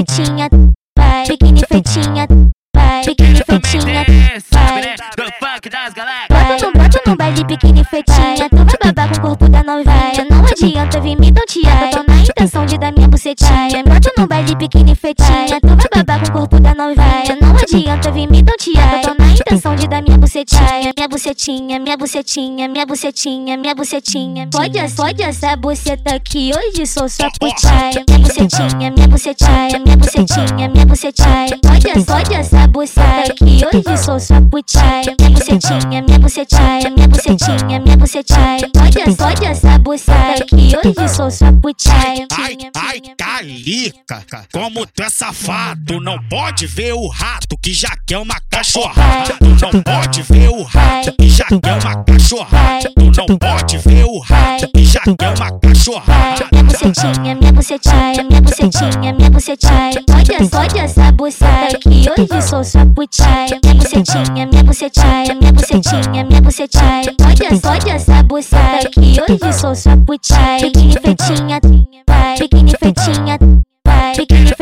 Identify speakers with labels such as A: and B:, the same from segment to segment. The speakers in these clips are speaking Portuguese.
A: feitinha, vai, biquíni feitinha, vai, biquíni feitinha, vai. Bota bota no baile biquíni feitinha, tu vai babar com o corpo da novinha. Não adianta vir me tontear, tô na intenção de dar minha bucetinha. Bota no baile biquíni feitinha, tu vai babar com o corpo da novinha. Não adianta vir me tontear, tô na intenção de dar minha bucetinha. Minha bucetinha, minha bucetinha, minha bucetinha, minha bucetinha. Pode, pode essa buceta aqui, hoje sou sua putinha. Minha bucetinha, minha bucetinha, minha bucetinha, minha bucetinha. Pode, pode essa buceta aqui, hoje sou sua putinha. Minha bucetinha, minha bucetinha, minha bucetinha, minha bucetinha. Pode, pode essa buceta aqui, hoje sou sua putinha.
B: Ai, ai, calica, como tu é safado, não pode ver o rato que já quer uma cachorrada. Tu não pode ver o rato que já quer uma cachorrada. Tu não pode ver o rato que já quer uma cachorrada.
A: Minha bucetinha, minha bucetinha, minha bucetinha, minha bucetinha. Pode, pode essa buceta aqui, hoje sou sua putinha. Minha bucetinha, minha bucetinha, minha bucetinha, minha bucetinha. Pode, pode essa buceta aqui, hoje sou sua putinha. Biquíni feitinha, biquíni feitinha, feitinha,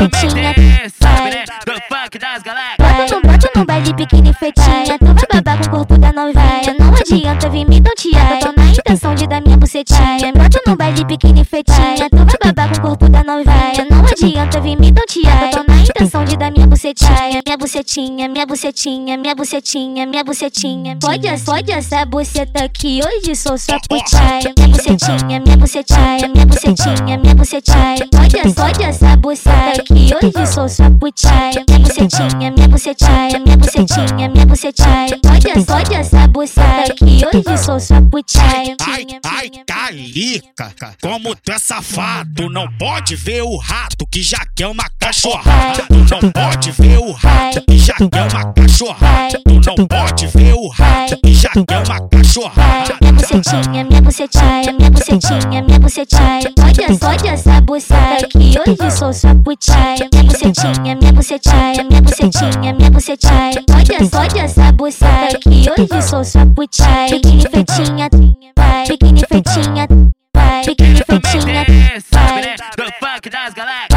C: galáxias.
A: Bota no, baile biquíni feitinha, tu vai babar com o corpo da novinha. Não adianta vir me tontear, tô na intenção de dar minha bucetinha. Bota no baile biquíni feitinha, tu vai babar com o corpo da novinha. Não adianta vir me tontear, tô na intenção de dar minha bucetinha. Minha bucetinha, minha bucetinha, minha bucetinha, minha bucetinha. Pode, pode essa buceta aqui, hoje sou sua putinha. Minha bucetinha, minha bucetinha, minha bucetinha, minha bucetinha. Pode, pode essa buceta aqui, hoje sou sua putinha. Minha bucetinha, minha bucetinha, minha bucetinha, minha bucetinha. Pode, pode essa buceta aqui, hoje sou sua putinha.
B: Ai, ai, calica, como tu é safado, não pode ver o rato que já quer uma cachorrada. Não pode ver o rato que já quer uma cachorrada. Tu não pode ver o rato que já quer uma cachorrada.
A: Minha bucetinha, minha bucetinha, minha bucetinha, minha bucetinha. Pode, pode essa buceta aqui, hoje sou sua putinha. Minha bucetinha, minha bucetinha, minha bucetinha, minha bucetinha. Pode, pode essa buceta aqui, hoje sou sua putinha. Biquíni feitinha, biquíni feitinha, biquíni feitinha,
C: né? Do funk das galáxias.